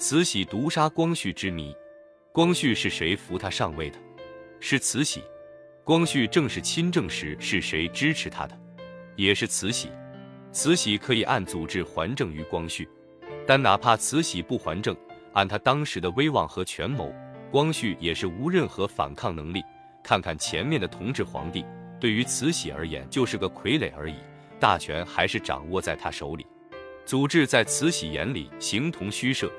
慈禧毒杀光绪之谜，光绪是谁扶他上位的？是慈禧。光绪正式亲政时，是谁支持他的？也是慈禧。慈禧可以按祖制还政于光绪，但哪怕慈禧不还政，按他当时的威望和权谋，光绪也是无任何反抗能力。看看前面的同治皇帝，对于慈禧而言就是个傀儡而已，大权还是掌握在他手里。祖制在慈禧眼里形同虚设。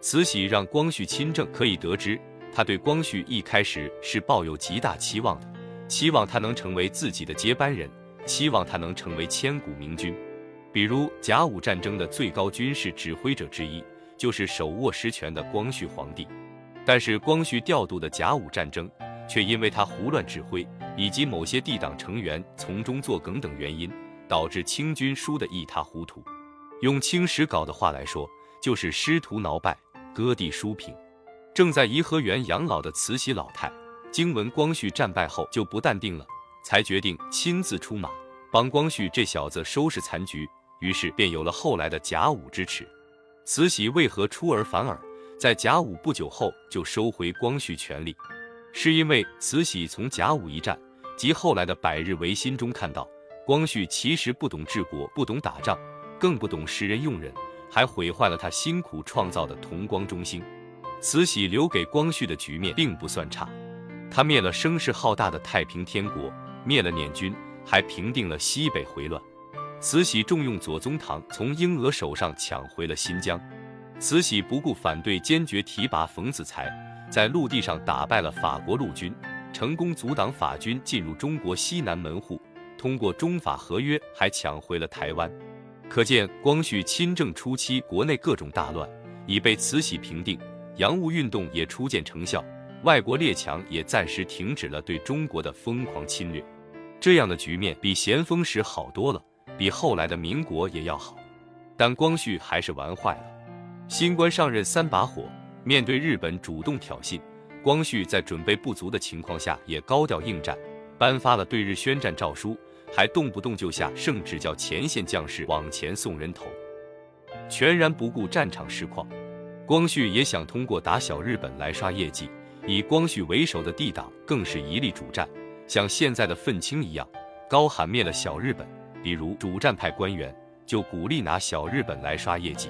慈禧让光绪亲政，可以得知他对光绪一开始是抱有极大期望的，期望他能成为自己的接班人，期望他能成为千古明君。比如甲午战争的最高军事指挥者之一，就是手握实权的光绪皇帝。但是光绪调度的甲午战争，却因为他胡乱指挥，以及某些帝党成员从中作梗等原因，导致清军输得一塌糊涂。用清史稿的话来说，就是师徒挠败，割地输平。正在颐和园养老的慈禧老太，经闻光绪战败后就不淡定了，才决定亲自出马，帮光绪这小子收拾残局。于是便有了后来的甲午之耻。慈禧为何出尔反尔，在甲午不久后就收回光绪权力？是因为慈禧从甲午一战及后来的百日维新中看到，光绪其实不懂治国，不懂打仗，更不懂识人用人，还毁坏了他辛苦创造的同光中兴。慈禧留给光绪的局面并不算差，他灭了声势浩大的太平天国，灭了捻军，还平定了西北回乱。慈禧重用左宗棠，从英俄手上抢回了新疆。慈禧不顾反对，坚决提拔冯子材，在陆地上打败了法国陆军，成功阻挡法军进入中国西南门户。通过中法合约，还抢回了台湾。可见，光绪亲政初期，国内各种大乱已被慈禧平定，洋务运动也初见成效，外国列强也暂时停止了对中国的疯狂侵略。这样的局面比咸丰时好多了。比后来的民国也要好，但光绪还是玩坏了。新官上任三把火，面对日本主动挑衅，光绪在准备不足的情况下也高调应战，颁发了对日宣战诏书，还动不动就下圣旨叫前线将士往前送人头，全然不顾战场实况。光绪也想通过打小日本来刷业绩，以光绪为首的帝党更是一力主战，像现在的愤青一样，高喊灭了小日本。比如主战派官员就鼓励拿小日本来刷业绩，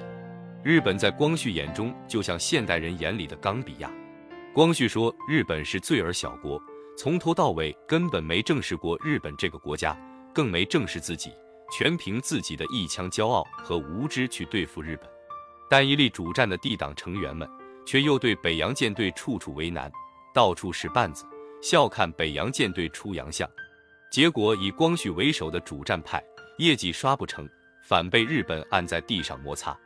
日本在光绪眼中就像现代人眼里的冈比亚。光绪说日本是罪儿小国，从头到尾根本没正视过日本这个国家，更没正视自己，全凭自己的一腔骄傲和无知去对付日本。但一力主战的帝党成员们却又对北洋舰队处处为难，到处使绊子，笑看北洋舰队出洋相。结果以光绪为首的主战派业绩刷不成，反被日本按在地上摩擦。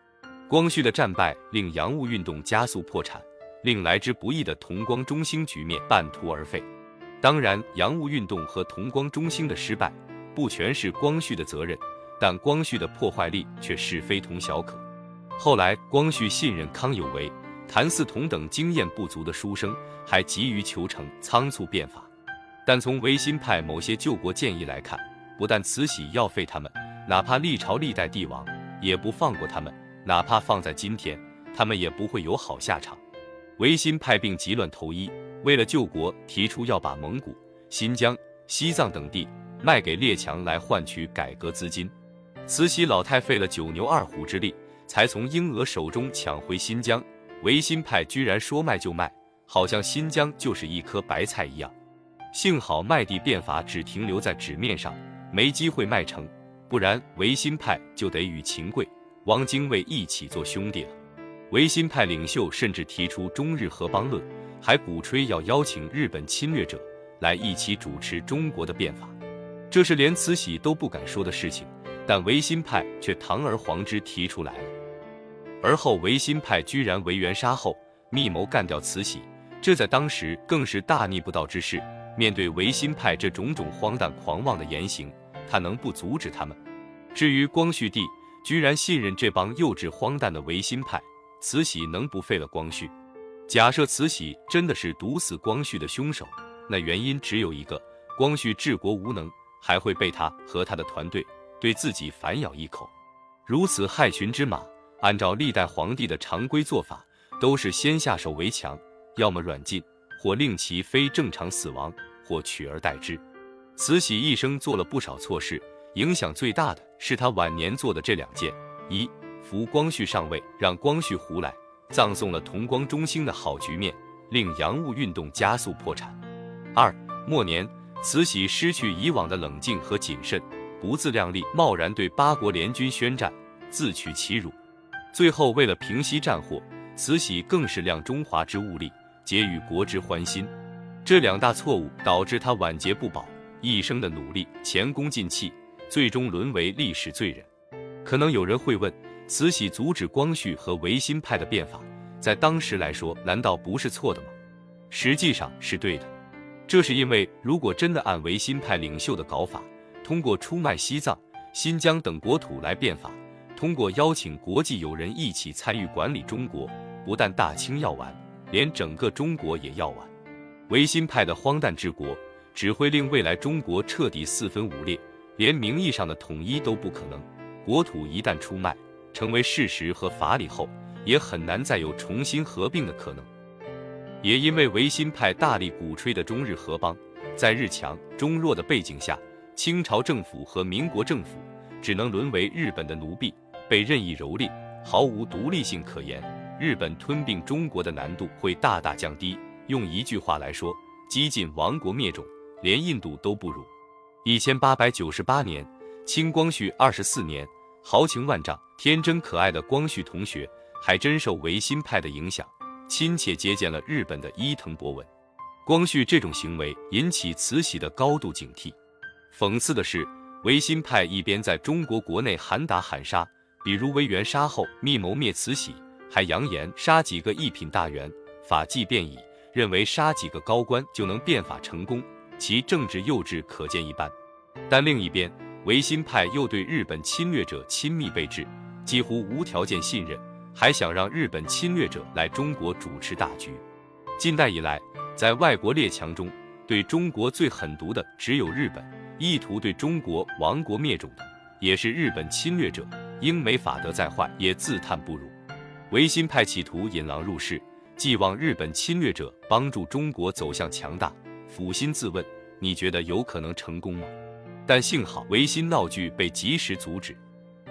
光绪的战败令洋务运动加速破产，令来之不易的同光中兴局面半途而废。当然，洋务运动和同光中兴的失败不全是光绪的责任，但光绪的破坏力却是非同小可。后来，光绪信任康有为、谭嗣同等经验不足的书生，还急于求成，仓促变法。但从维新派某些救国建议来看，不但慈禧要废他们，哪怕历朝历代帝王也不放过他们，哪怕放在今天，他们也不会有好下场。维新派并急乱投医，为了救国，提出要把蒙古、新疆、西藏等地卖给列强来换取改革资金。慈禧老太费了九牛二虎之力，才从英俄手中抢回新疆。维新派居然说卖就卖，好像新疆就是一颗白菜一样。幸好卖地变法只停留在纸面上，没机会卖成，不然维新派就得与秦桧、汪精卫一起做兄弟了。维新派领袖甚至提出中日合邦论，还鼓吹要邀请日本侵略者来一起主持中国的变法，这是连慈禧都不敢说的事情，但维新派却堂而皇之提出来了。而后维新派居然为袁杀后，密谋干掉慈禧，这在当时更是大逆不道之事。面对维新派这种种荒诞狂妄的言行，他能不阻止他们？至于光绪帝居然信任这帮幼稚荒诞的维新派，慈禧能不废了光绪？假设慈禧真的是毒死光绪的凶手，那原因只有一个：光绪治国无能，还会被他和他的团队对自己反咬一口。如此害群之马，按照历代皇帝的常规做法，都是先下手为强，要么软禁，或令其非正常死亡，或取而代之。慈禧一生做了不少错事，影响最大的是她晚年做的这两件：一，扶光绪上位，让光绪胡来，葬送了同光中兴的好局面，令洋务运动加速破产；二，末年慈禧失去以往的冷静和谨慎，不自量力，贸然对八国联军宣战，自取其辱。最后为了平息战火，慈禧更是量中华之物力，结与国之欢心。这两大错误导致他晚节不保。一生的努力前功尽弃，最终沦为历史罪人。可能有人会问：慈禧阻止光绪和维新派的变法，在当时来说，难道不是错的吗？实际上是对的。这是因为，如果真的按维新派领袖的搞法，通过出卖西藏、新疆等国土来变法，通过邀请国际友人一起参与管理中国，不但大清要完，连整个中国也要完。维新派的荒诞治国。只会令未来中国彻底四分五裂，连名义上的统一都不可能。国土一旦出卖成为事实和法理后，也很难再有重新合并的可能。也因为维新派大力鼓吹的中日合邦，在日强中弱的背景下，清朝政府和民国政府只能沦为日本的奴婢，被任意蹂躏，毫无独立性可言。日本吞并中国的难度会大大降低。用一句话来说，几近亡国灭种。连印度都不如。一千八百九十八年，清光绪二十四年，豪情万丈、天真可爱的光绪同学，还真受维新派的影响，亲切接见了日本的伊藤博文。光绪这种行为引起慈禧的高度警惕。讽刺的是，维新派一边在中国国内喊打喊杀，比如维园杀后密谋灭慈禧，还扬言杀几个一品大员，法纪便已，认为杀几个高官就能变法成功。其政治幼稚可见一斑，但另一边，维新派又对日本侵略者亲密备至，几乎无条件信任，还想让日本侵略者来中国主持大局。近代以来，在外国列强中，对中国最狠毒的只有日本，意图对中国亡国灭种的也是日本侵略者。英美法德再坏，也自叹不如。维新派企图引狼入室，寄望日本侵略者帮助中国走向强大。抚心自问，你觉得有可能成功吗？但幸好维新闹剧被及时阻止。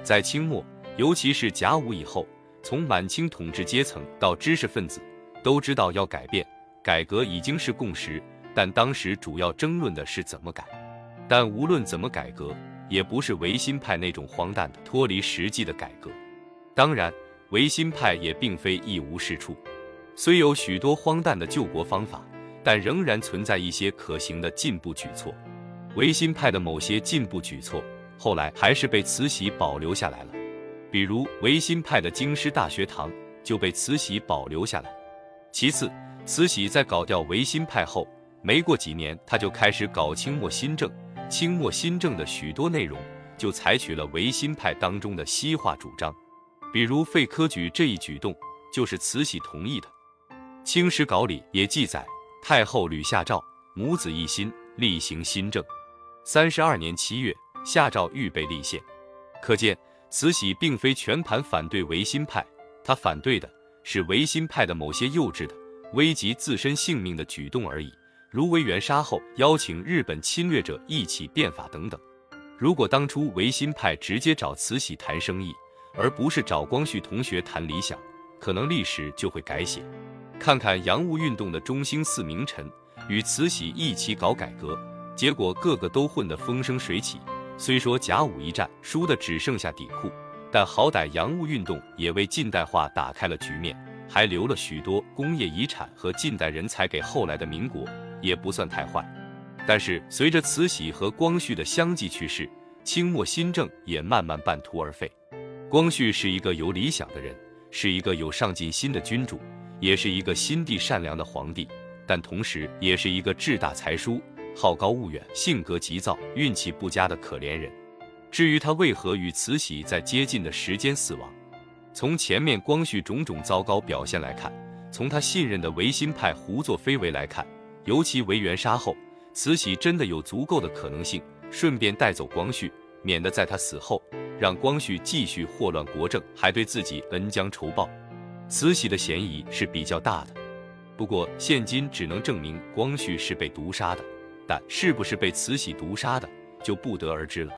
在清末，尤其是甲午以后，从满清统治阶层到知识分子，都知道要改变、改革已经是共识。但当时主要争论的是怎么改。但无论怎么改革，也不是维新派那种荒诞的、脱离实际的改革。当然，维新派也并非一无是处，虽有许多荒诞的救国方法。但仍然存在一些可行的进步举措。维新派的某些进步举措，后来还是被慈禧保留下来了。比如维新派的京师大学堂就被慈禧保留下来。其次，慈禧在搞掉维新派后，没过几年，他就开始搞清末新政。清末新政的许多内容就采取了维新派当中的西化主张，比如废科举这一举动就是慈禧同意的。清史稿里也记载。太后屡下诏，母子一心，厉行新政。三十二年七月，下诏预备立宪。可见，慈禧并非全盘反对维新派，她反对的是维新派的某些幼稚的、危及自身性命的举动而已，如维园杀后邀请日本侵略者一起变法等等。如果当初维新派直接找慈禧谈生意，而不是找光绪同学谈理想，可能历史就会改写。看看洋务运动的中兴四名臣与慈禧一起搞改革，结果个个都混得风生水起。虽说甲午一战输的只剩下底裤，但好歹洋务运动也为近代化打开了局面，还留了许多工业遗产和近代人才给后来的民国，也不算太坏。但是随着慈禧和光绪的相继去世，清末新政也慢慢半途而废。光绪是一个有理想的人，是一个有上进心的君主。也是一个心地善良的皇帝，但同时也是一个志大才疏、好高骛远、性格急躁、运气不佳的可怜人。至于他为何与慈禧在接近的时间死亡，从前面光绪种种糟糕表现来看，从他信任的维新派胡作非为来看，尤其维园杀后，慈禧真的有足够的可能性顺便带走光绪，免得在他死后让光绪继续祸乱国政，还对自己恩将仇报。慈禧的嫌疑是比较大的。不过现今只能证明光绪是被毒杀的，但是不是被慈禧毒杀的就不得而知了。